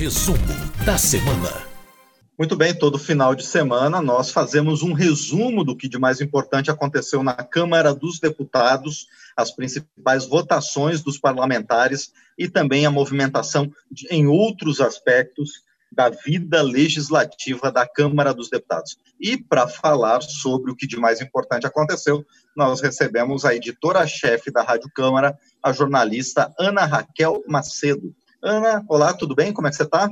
Resumo da semana. Muito bem, todo final de semana nós fazemos um resumo do que de mais importante aconteceu na Câmara dos Deputados, as principais votações dos parlamentares e também a movimentação de, em outros aspectos da vida legislativa da Câmara dos Deputados. E para falar sobre o que de mais importante aconteceu, nós recebemos a editora-chefe da Rádio Câmara, a jornalista Ana Raquel Macedo. Ana, olá, tudo bem? Como é que você está?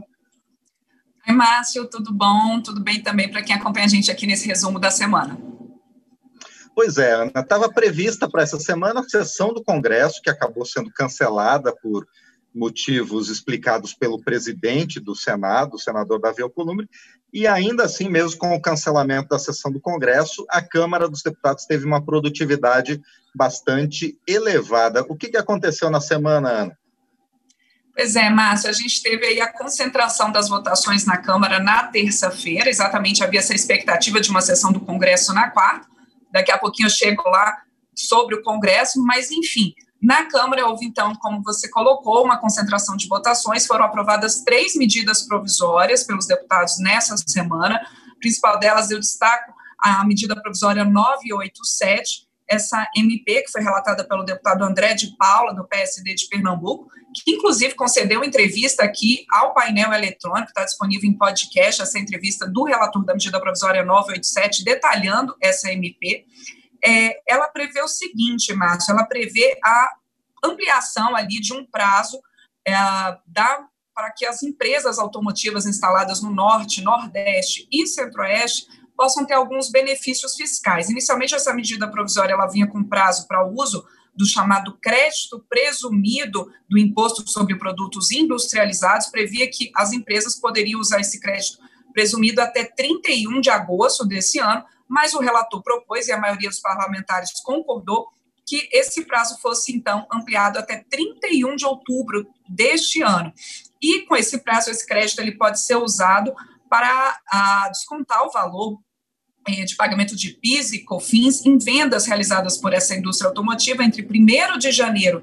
Oi, Márcio, tudo bom? Tudo bem também para quem acompanha a gente aqui nesse resumo da semana. Pois é, Ana, estava prevista para essa semana a sessão do Congresso, que acabou sendo cancelada por motivos explicados pelo presidente do Senado, o senador Davi Alcolumbre, e ainda assim, mesmo com o cancelamento da sessão do Congresso, a Câmara dos Deputados teve uma produtividade bastante elevada. O que, que aconteceu na semana, Ana? Pois é, Márcio, a gente teve aí a concentração das votações na Câmara na terça-feira, exatamente havia essa expectativa de uma sessão do Congresso na quarta, daqui a pouquinho eu chego lá sobre o Congresso, mas enfim, na Câmara houve então, como você colocou, uma concentração de votações, foram aprovadas três medidas provisórias pelos deputados nessa semana, a principal delas eu destaco a medida provisória 987, essa MP, que foi relatada pelo deputado André de Paula, do PSD de Pernambuco, que inclusive concedeu entrevista aqui ao painel eletrônico, está disponível em podcast, essa entrevista do relator da medida provisória 987, detalhando essa MP. É, ela prevê o seguinte, Márcio, ela prevê a ampliação ali de um prazo é, da, para que as empresas automotivas instaladas no Norte, Nordeste e Centro-Oeste possam ter alguns benefícios fiscais. Inicialmente, essa medida provisória ela vinha com prazo para uso do chamado crédito presumido do imposto sobre produtos industrializados, previa que as empresas poderiam usar esse crédito presumido até 31 de agosto desse ano, mas o relator propôs, e a maioria dos parlamentares concordou, que esse prazo fosse, então, ampliado até 31 de outubro deste ano. E com esse prazo, esse crédito ele pode ser usado para a, ah, descontar o valor de pagamento de PIS e COFINS em vendas realizadas por essa indústria automotiva entre 1 de janeiro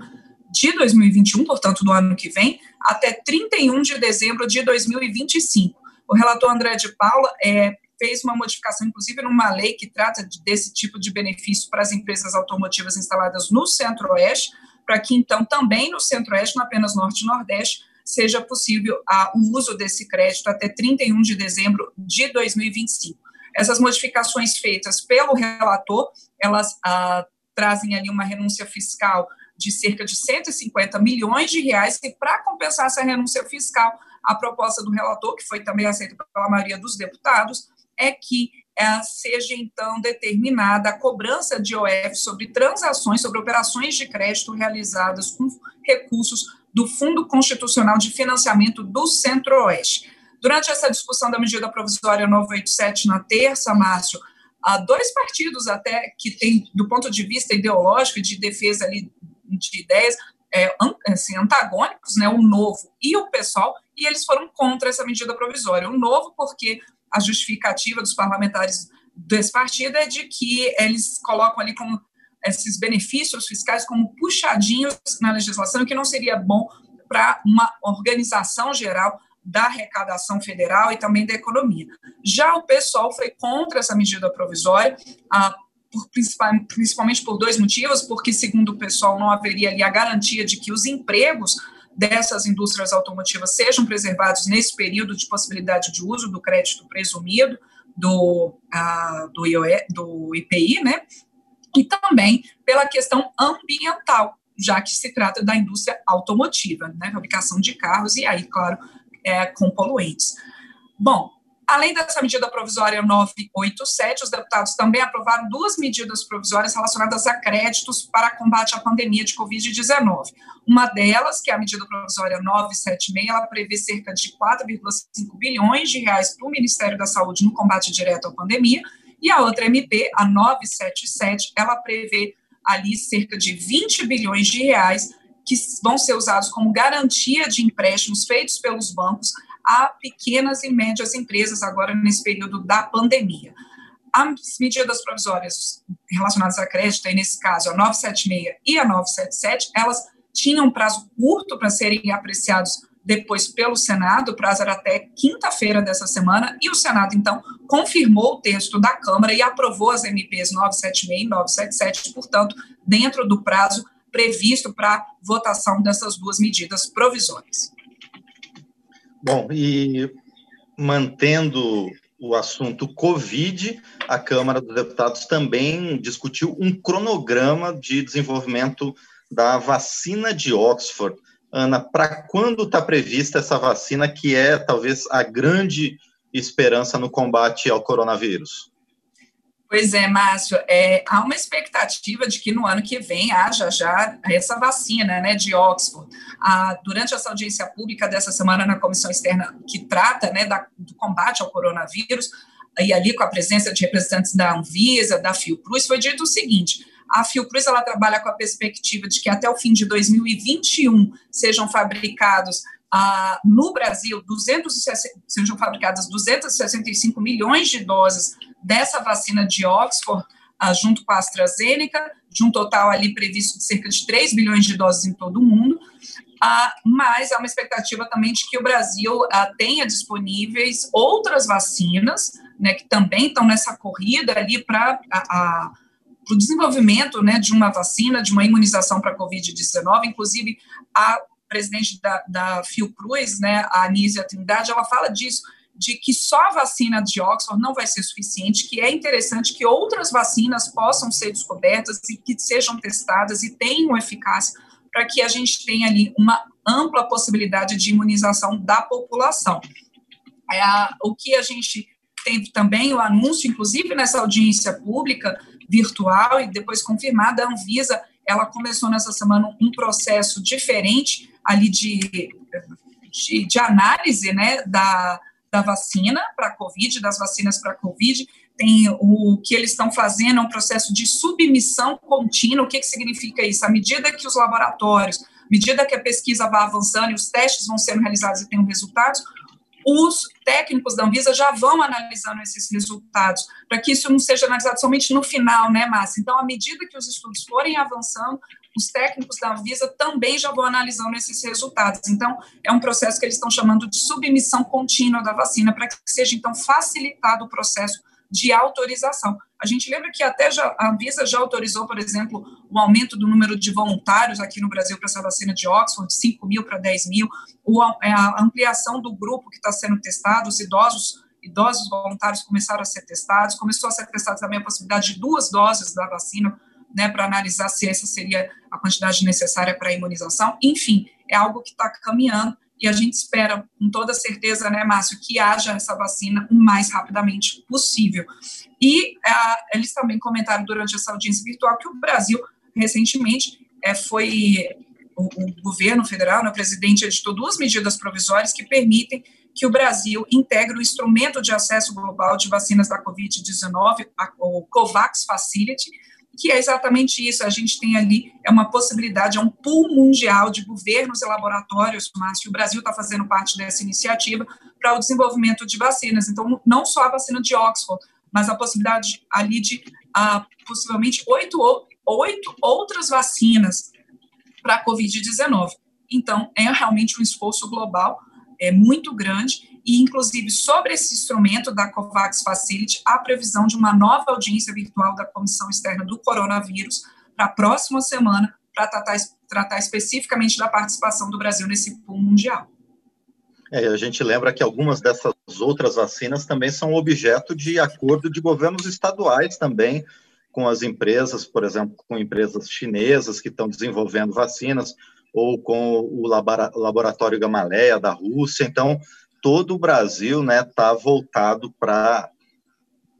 de 2021, portanto, do ano que vem, até 31 de dezembro de 2025. O relator André de Paula é, fez uma modificação, inclusive, numa lei que trata de, desse tipo de benefício para as empresas automotivas instaladas no Centro-Oeste, para que, então, também no Centro-Oeste, não apenas Norte e Nordeste, seja possível o uso desse crédito até 31 de dezembro de 2025. Essas modificações feitas pelo relator, elas ah, trazem ali uma renúncia fiscal de cerca de 150 milhões de reais, e para compensar essa renúncia fiscal, a proposta do relator, que foi também aceita pela maioria dos deputados, é que é, seja então determinada a cobrança de OF sobre transações, sobre operações de crédito realizadas com recursos do Fundo Constitucional de Financiamento do Centro-Oeste. Durante essa discussão da medida provisória 987 na terça, Márcio, há dois partidos até que têm, do ponto de vista ideológico de defesa ali de ideias, é, assim, antagônicos, né, o Novo e o PSOL, e eles foram contra essa medida provisória. O Novo, porque a justificativa dos parlamentares desse partido é de que eles colocam ali como esses benefícios fiscais como puxadinhos na legislação, que não seria bom para uma organização geral da arrecadação federal e também da economia. Já o pessoal foi contra essa medida provisória, ah, por, principalmente por dois motivos, porque, segundo o pessoal, não haveria ali a garantia de que os empregos dessas indústrias automotivas sejam preservados nesse período de possibilidade de uso do crédito presumido do, ah, do, IOE, do IPI, né? E também pela questão ambiental, já que se trata da indústria automotiva, né? Fabricação de carros, e aí, claro, é, com poluentes. Bom, além dessa medida provisória 987, os deputados também aprovaram duas medidas provisórias relacionadas a créditos para combate à pandemia de Covid-19. Uma delas, que é a medida provisória 976, ela prevê cerca de 4,5 bilhões de reais para o Ministério da Saúde no combate direto à pandemia, e a outra MP, a 977, ela prevê ali cerca de 20 bilhões de reais que vão ser usados como garantia de empréstimos feitos pelos bancos a pequenas e médias empresas agora nesse período da pandemia. As medidas provisórias relacionadas a crédito, aí nesse caso a 976 e a 977, elas tinham prazo curto para serem apreciados depois pelo Senado, o prazo era até quinta-feira dessa semana, e o Senado, então, confirmou o texto da Câmara e aprovou as MPs 976 e 977, portanto, dentro do prazo previsto para votação dessas duas medidas provisórias. Bom, e mantendo o assunto Covid, a Câmara dos Deputados também discutiu um cronograma de desenvolvimento da vacina de Oxford. Ana, para quando está prevista essa vacina, que é talvez a grande esperança no combate ao coronavírus? Pois é, Márcio, é, há uma expectativa de que no ano que vem haja já essa vacina né, de Oxford. Ah, durante essa audiência pública dessa semana na comissão externa que trata né, da, do combate ao coronavírus, e ali com a presença de representantes da Anvisa, da Fiocruz, foi dito o seguinte: a Fiocruz ela trabalha com a perspectiva de que até o fim de 2021 sejam fabricados no Brasil 260, sejam fabricadas 265 milhões de doses dessa vacina de Oxford, ah, junto com a AstraZeneca, de um total ali previsto de cerca de 3 bilhões de doses em todo o mundo. Ah, mas há uma expectativa também de que o Brasil ah, tenha disponíveis outras vacinas, né, que também estão nessa corrida ali para a para o desenvolvimento né, de uma vacina, de uma imunização para a Covid-19, inclusive a presidente da, da Fiocruz, né, a Anísia Trindade, ela fala disso, de que só a vacina de Oxford não vai ser suficiente, que é interessante que outras vacinas possam ser descobertas e que sejam testadas e tenham eficácia para que a gente tenha ali uma ampla possibilidade de imunização da população. É, o que a gente teve também o anúncio, inclusive nessa audiência pública, virtual e depois confirmada, a Anvisa, ela começou nessa semana um processo diferente ali de, de, de análise, né, da, da vacina para a Covid, das vacinas para a Covid, tem o que eles estão fazendo, é um processo de submissão contínua, o que, que significa isso? À medida que os laboratórios, à medida que a pesquisa vai avançando e os testes vão sendo realizados e têm resultados, os técnicos da Anvisa já vão analisando esses resultados, para que isso não seja analisado somente no final, né, Márcia? Então, à medida que os estudos forem avançando, os técnicos da Anvisa também já vão analisando esses resultados. Então, é um processo que eles estão chamando de submissão contínua da vacina, para que seja, então, facilitado o processo de autorização. A gente lembra que até já, a Anvisa já autorizou, por exemplo, o aumento do número de voluntários aqui no Brasil para essa vacina de Oxford, de 5 mil para 10 mil, é, a ampliação do grupo que está sendo testado, os idosos idosos voluntários começaram a ser testados, começou a ser testada também a possibilidade de duas doses da vacina, né, para analisar se essa seria a quantidade necessária para a imunização. Enfim, é algo que está caminhando e a gente espera, com toda certeza, né, Márcio, que haja essa vacina o mais rapidamente possível. E uh, eles também comentaram durante essa audiência virtual que o Brasil, recentemente, é, foi o, o, governo federal, né, o presidente editou duas medidas provisórias que permitem que o Brasil integre o instrumento de acesso global de vacinas da Covid-19, o COVAX Facility, que é exatamente isso. A gente tem ali é uma possibilidade, é um pool mundial de governos e laboratórios, mas o Brasil está fazendo parte dessa iniciativa para o desenvolvimento de vacinas. Então, não só a vacina de Oxford, mas a possibilidade ali de ah, possivelmente oito, oito outras vacinas para a Covid-19. Então, é realmente um esforço global é muito grande e, inclusive, sobre esse instrumento da COVAX Facility, a previsão de uma nova audiência virtual da Comissão Externa do Coronavírus para a próxima semana, para tratar, tratar especificamente da participação do Brasil nesse pool mundial. É, a gente lembra que algumas dessas outras vacinas também são objeto de acordo de governos estaduais também, com as empresas, por exemplo, com empresas chinesas que estão desenvolvendo vacinas, ou com o laboratório Gamaleia da Rússia. Então, todo o Brasil está né, tá voltado para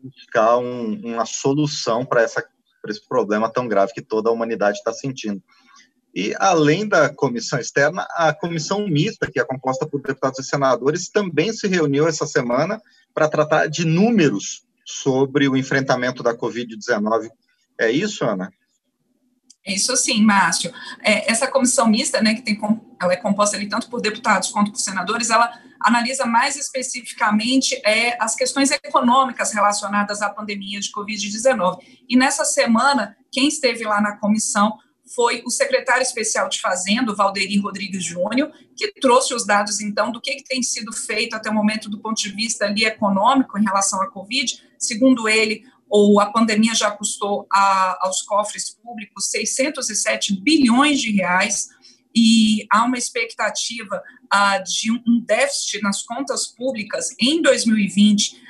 buscar um, uma solução para esse problema tão grave que toda a humanidade está sentindo. E, além da comissão externa, a comissão mista, que é composta por deputados e senadores, também se reuniu essa semana para tratar de números sobre o enfrentamento da Covid-19. É isso, Ana? Isso sim, Márcio. É, essa comissão mista, né, que tem, ela é composta ali tanto por deputados quanto por senadores, ela analisa mais especificamente é, as questões econômicas relacionadas à pandemia de Covid-19. E nessa semana, quem esteve lá na comissão foi o secretário especial de Fazenda, Valderi Rodrigues Júnior, que trouxe os dados, então, do que, que, tem sido feito até o momento do ponto de vista ali econômico em relação à Covid. Segundo ele, ou a pandemia já custou a, aos cofres públicos 607 bilhões de reais, e há uma expectativa uh, de um déficit nas contas públicas em 2020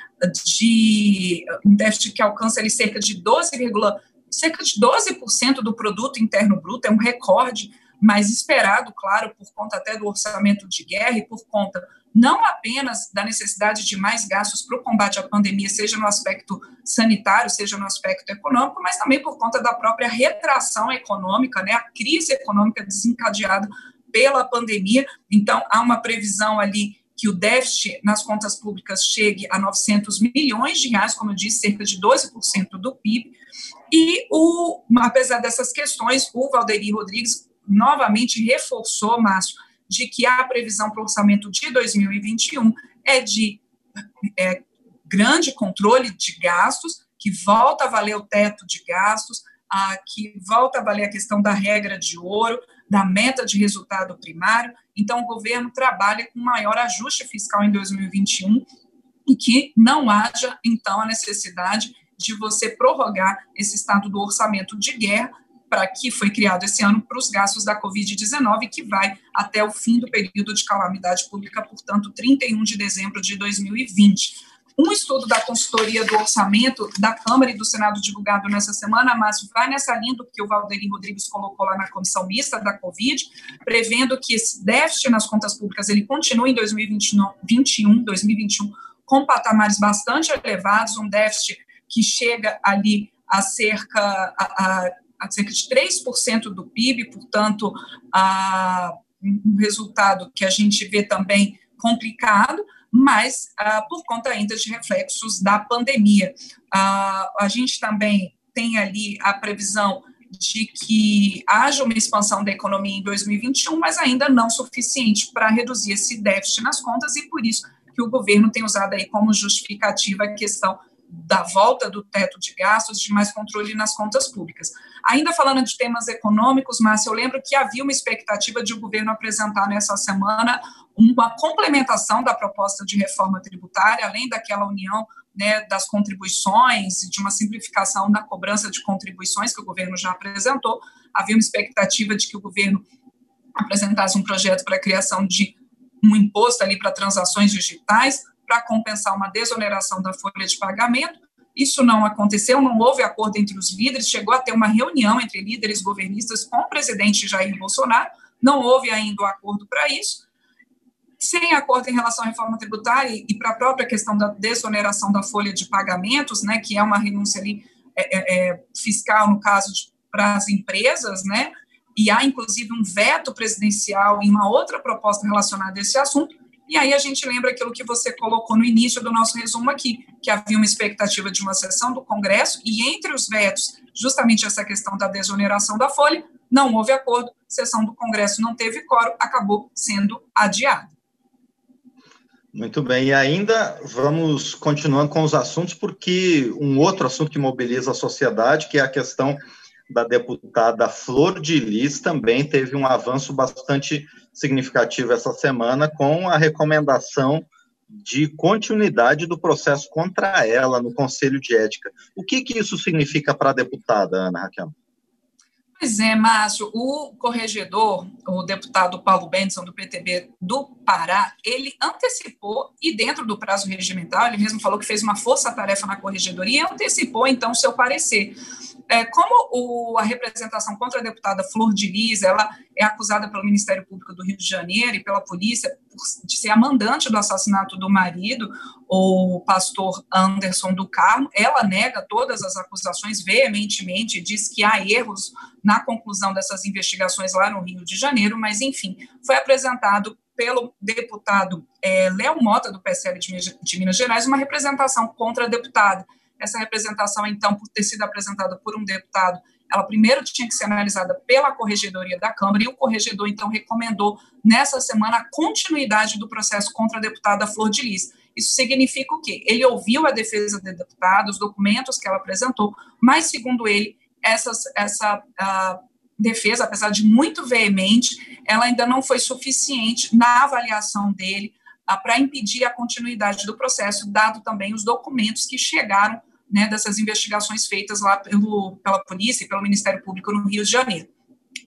de um déficit que alcança ali cerca de 12, cerca de 12% do produto interno bruto, é um recorde, mas esperado, claro, por conta até do orçamento de guerra e por conta não apenas da necessidade de mais gastos para o combate à pandemia, seja no aspecto sanitário, seja no aspecto econômico, mas também por conta da própria retração econômica, né, a crise econômica desencadeada pela pandemia. Então, há uma previsão ali que o déficit nas contas públicas chegue a 900 milhões de reais, como eu disse, cerca de 12% do PIB. E, o, apesar dessas questões, o Valderi Rodrigues novamente reforçou, Márcio, de que a previsão para o orçamento de 2021 é de é, grande controle de gastos, que volta a valer o teto de gastos, a, que volta a valer a questão da regra de ouro, da meta de resultado primário. Então, o governo trabalha com maior ajuste fiscal em 2021 e que não haja, então, a necessidade de você prorrogar esse estado do orçamento de guerra para que foi criado esse ano para os gastos da Covid-19, que vai até o fim do período de calamidade pública, portanto, 31 de dezembro de 2020. Um estudo da consultoria do orçamento da Câmara e do Senado divulgado nessa semana, mas vai nessa linha do que o Valderi Rodrigues colocou lá na comissão mista da Covid, prevendo que esse déficit nas contas públicas ele continue em 2021, 2021 com patamares bastante elevados, um déficit que chega ali a cerca, a, a, a cerca de 3% do PIB, portanto, a, um resultado que a gente vê também complicado, mas ah, por conta ainda de reflexos da pandemia. Ah, a gente também tem ali a previsão de que haja uma expansão da economia em 2021, mas ainda não suficiente para reduzir esse déficit nas contas, e por isso que o governo tem usado aí como justificativa a questão da volta do teto de gastos, de mais controle nas contas públicas. Ainda falando de temas econômicos, Márcia, eu lembro que havia uma expectativa de o governo apresentar nessa semana uma complementação da proposta de reforma tributária, além daquela união né, das contribuições e de uma simplificação da cobrança de contribuições que o governo já apresentou. Havia uma expectativa de que o governo apresentasse um projeto para a criação de um imposto ali para transações digitais, para compensar uma desoneração da folha de pagamento. Isso não aconteceu, não houve acordo entre os líderes, chegou a ter uma reunião entre líderes governistas com o presidente Jair Bolsonaro, não houve ainda o um acordo para isso. Sem acordo em relação à reforma tributária e para a própria questão da desoneração da folha de pagamentos, né, que é uma renúncia ali é, é, é fiscal, no caso, para as empresas, né, e há inclusive um veto presidencial em uma outra proposta relacionada a esse assunto, e aí a gente lembra aquilo que você colocou no início do nosso resumo aqui, que havia uma expectativa de uma sessão do Congresso e entre os vetos, justamente essa questão da desoneração da folha, não houve acordo, sessão do Congresso não teve quórum, acabou sendo adiada. Muito bem, e ainda vamos continuando com os assuntos, porque um outro assunto que mobiliza a sociedade, que é a questão da deputada Flor de Lis, também teve um avanço bastante significativo essa semana com a recomendação de continuidade do processo contra ela no Conselho de Ética. O que, que isso significa para a deputada, Ana Raquel? Pois é, Márcio, o corregedor, o deputado Paulo Benson, do PTB do Pará, ele antecipou, e dentro do prazo regimental, ele mesmo falou que fez uma força-tarefa na corregedoria, e antecipou, então, seu parecer. É, como o, a representação contra a deputada Flor de Lis, ela é acusada pelo Ministério Público do Rio de Janeiro e pela polícia de ser a mandante do assassinato do marido, o pastor Anderson do Carmo, ela nega todas as acusações veementemente, diz que há erros na conclusão dessas investigações lá no Rio de Janeiro, mas, enfim, foi apresentado pelo deputado é, Léo Mota, do PSL de, Minas Gerais, uma representação contra a deputada. Essa representação, então, por ter sido apresentada por um deputado, ela primeiro tinha que ser analisada pela corregedoria da Câmara e o corregedor, então, recomendou nessa semana a continuidade do processo contra a deputada Flor de Lis. Isso significa o quê? Ele ouviu a defesa da deputada, os documentos que ela apresentou, mas, segundo ele, essas, essa, defesa, apesar de muito veemente, ela ainda não foi suficiente na avaliação dele ah, para impedir a continuidade do processo, dado também os documentos que chegaram né, dessas investigações feitas lá pelo, pela polícia e pelo Ministério Público no Rio de Janeiro.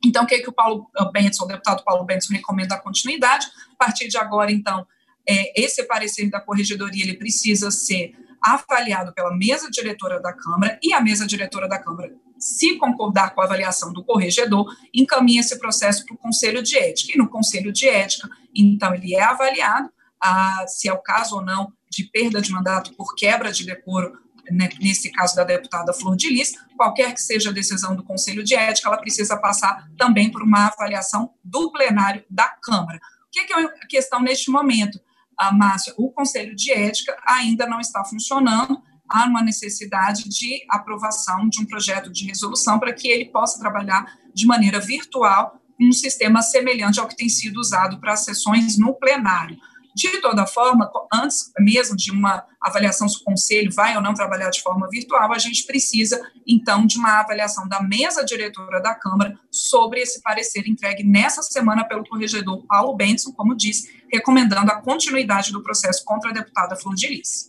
Então, o que, é que o Paulo Benson, o deputado Paulo Benson, recomenda a continuidade? A partir de agora, então, é, esse parecer da corregedoria ele precisa ser avaliado pela mesa diretora da Câmara e a mesa diretora da Câmara, se concordar com a avaliação do corregedor, encaminha esse processo para o Conselho de Ética. E no Conselho de Ética, então, ele é avaliado a, se é o caso ou não de perda de mandato por quebra de decoro nesse caso da deputada Flor de Lis, qualquer que seja a decisão do Conselho de Ética, ela precisa passar também por uma avaliação do plenário da Câmara. O que é, a questão neste momento, a Márcia? O Conselho de Ética ainda não está funcionando, há uma necessidade de aprovação de um projeto de resolução para que ele possa trabalhar de maneira virtual um sistema semelhante ao que tem sido usado para as sessões no plenário. De toda forma, antes mesmo de uma avaliação se o conselho vai ou não trabalhar de forma virtual, a gente precisa, então, de uma avaliação da mesa diretora da Câmara sobre esse parecer entregue nessa semana pelo corregedor Paulo Benson, como disse, recomendando a continuidade do processo contra a deputada Flor de Lis.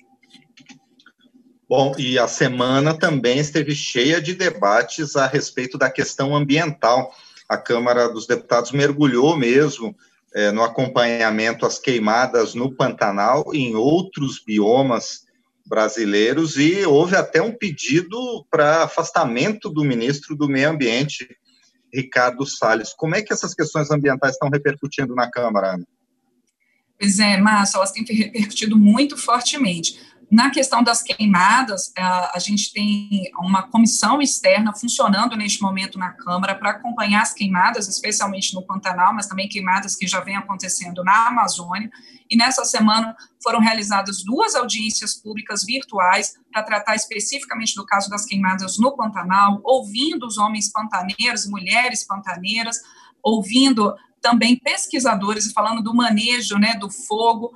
Bom, e a semana também esteve cheia de debates a respeito da questão ambiental. A Câmara dos Deputados mergulhou mesmo é, no acompanhamento às queimadas no Pantanal e em outros biomas brasileiros, e houve até um pedido para afastamento do ministro do Meio Ambiente, Ricardo Salles. Como é que essas questões ambientais estão repercutindo na Câmara, Ana? Pois é, Márcia, elas têm repercutido muito fortemente. Na questão das queimadas, a, gente tem uma comissão externa funcionando neste momento na Câmara para acompanhar as queimadas, especialmente no Pantanal, mas também queimadas que já vêm acontecendo na Amazônia. E nessa semana foram realizadas duas audiências públicas virtuais para tratar especificamente do caso das queimadas no Pantanal, ouvindo os homens pantaneiros, mulheres pantaneiras, ouvindo também pesquisadores e falando do manejo né, do fogo,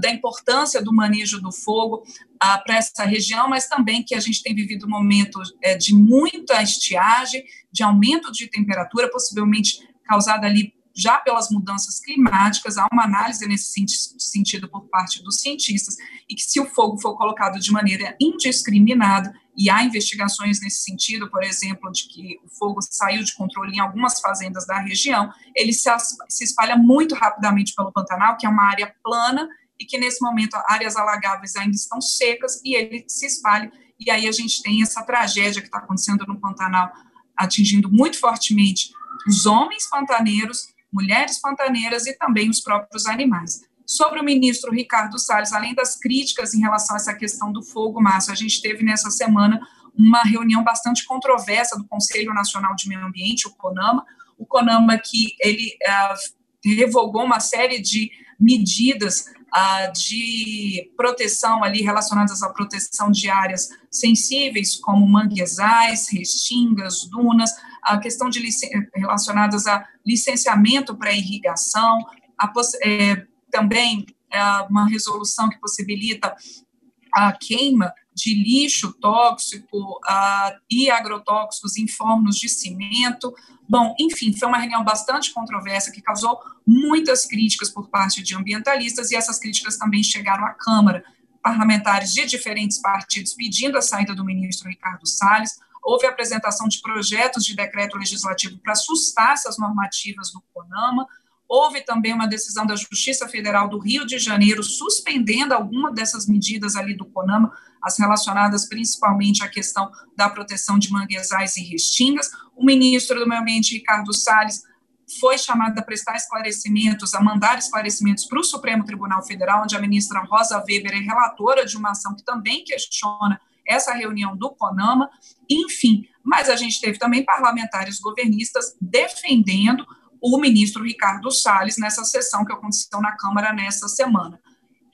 da importância do manejo do fogo para essa região, mas também que a gente tem vivido um momento é, de muita estiagem, de aumento de temperatura, possivelmente causada ali já pelas mudanças climáticas, há uma análise nesse sentido por parte dos cientistas, e que se o fogo for colocado de maneira indiscriminada, e há investigações nesse sentido, por exemplo, de que o fogo saiu de controle em algumas fazendas da região, ele se, se espalha muito rapidamente pelo Pantanal, que é uma área plana, e que nesse momento áreas alagáveis ainda estão secas, e ele se espalha, e aí a gente tem essa tragédia que está acontecendo no Pantanal, atingindo muito fortemente os homens pantaneiros, mulheres pantaneiras e também os próprios animais. Sobre o ministro Ricardo Salles, além das críticas em relação a essa questão do fogo, Márcio, a gente teve nessa semana uma reunião bastante controversa do Conselho Nacional de Meio Ambiente, o CONAMA, o CONAMA que ele uh, revogou uma série de medidas uh, de proteção ali relacionadas à proteção de áreas sensíveis, como manguezais, restingas, dunas, a questão de relacionadas a licenciamento para irrigação, a, é, também é, uma resolução que possibilita a queima de lixo tóxico e agrotóxicos em fornos de cimento. Bom, enfim, foi uma reunião bastante controversa que causou muitas críticas por parte de ambientalistas e essas críticas também chegaram à Câmara. Parlamentares de diferentes partidos pedindo a saída do ministro Ricardo Salles, houve apresentação de projetos de decreto legislativo para assustar essas normativas do CONAMA, houve também uma decisão da Justiça Federal do Rio de Janeiro suspendendo alguma dessas medidas ali do CONAMA, as relacionadas principalmente à questão da proteção de manguezais e restingas. O ministro do Meio Ambiente, Ricardo Salles, foi chamado a prestar esclarecimentos, a mandar esclarecimentos para o Supremo Tribunal Federal, onde a ministra Rosa Weber é relatora de uma ação que também questiona essa reunião do CONAMA, enfim, mas a gente teve também parlamentares governistas defendendo o ministro Ricardo Salles nessa sessão que aconteceu na Câmara nessa semana.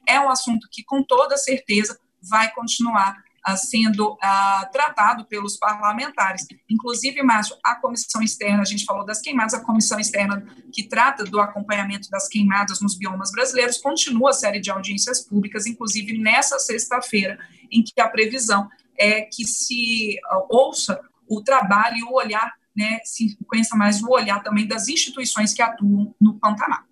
É um assunto que, com toda certeza, vai continuar uh, sendo uh, tratado pelos parlamentares. Inclusive, Márcio, a comissão externa, a gente falou das queimadas, a comissão externa que trata do acompanhamento das queimadas nos biomas brasileiros continua a série de audiências públicas, inclusive nessa sexta-feira, em que a previsão é que se uh, ouça o trabalho e o olhar né, sequência mais o olhar também das instituições que atuam no Pantanal.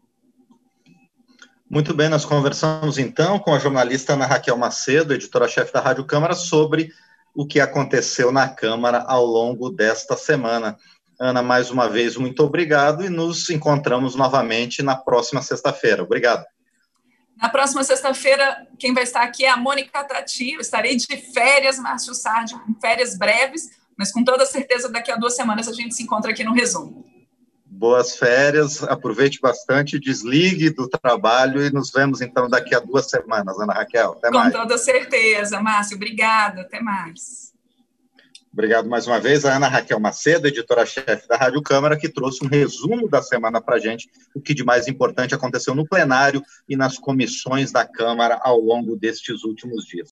Muito bem, nós conversamos então com a jornalista Ana Raquel Macedo, editora-chefe da Rádio Câmara, sobre o que aconteceu na Câmara ao longo desta semana. Ana, mais uma vez, muito obrigado e nos encontramos novamente na próxima sexta-feira. Obrigado. Na próxima sexta-feira, quem vai estar aqui é a Mônica Tati. Eu estarei de férias, Márcio Sardi, férias breves, mas com toda certeza daqui a duas semanas a gente se encontra aqui no resumo boas férias, aproveite bastante, desligue do trabalho e nos vemos então daqui a duas semanas, Ana Raquel. Até Com mais. toda certeza, Márcio. Obrigada, até mais. Obrigado mais uma vez a Ana Raquel Macedo, editora-chefe da Rádio Câmara, que trouxe um resumo da semana para a gente, o que de mais importante aconteceu no plenário e nas comissões da Câmara ao longo destes últimos dias.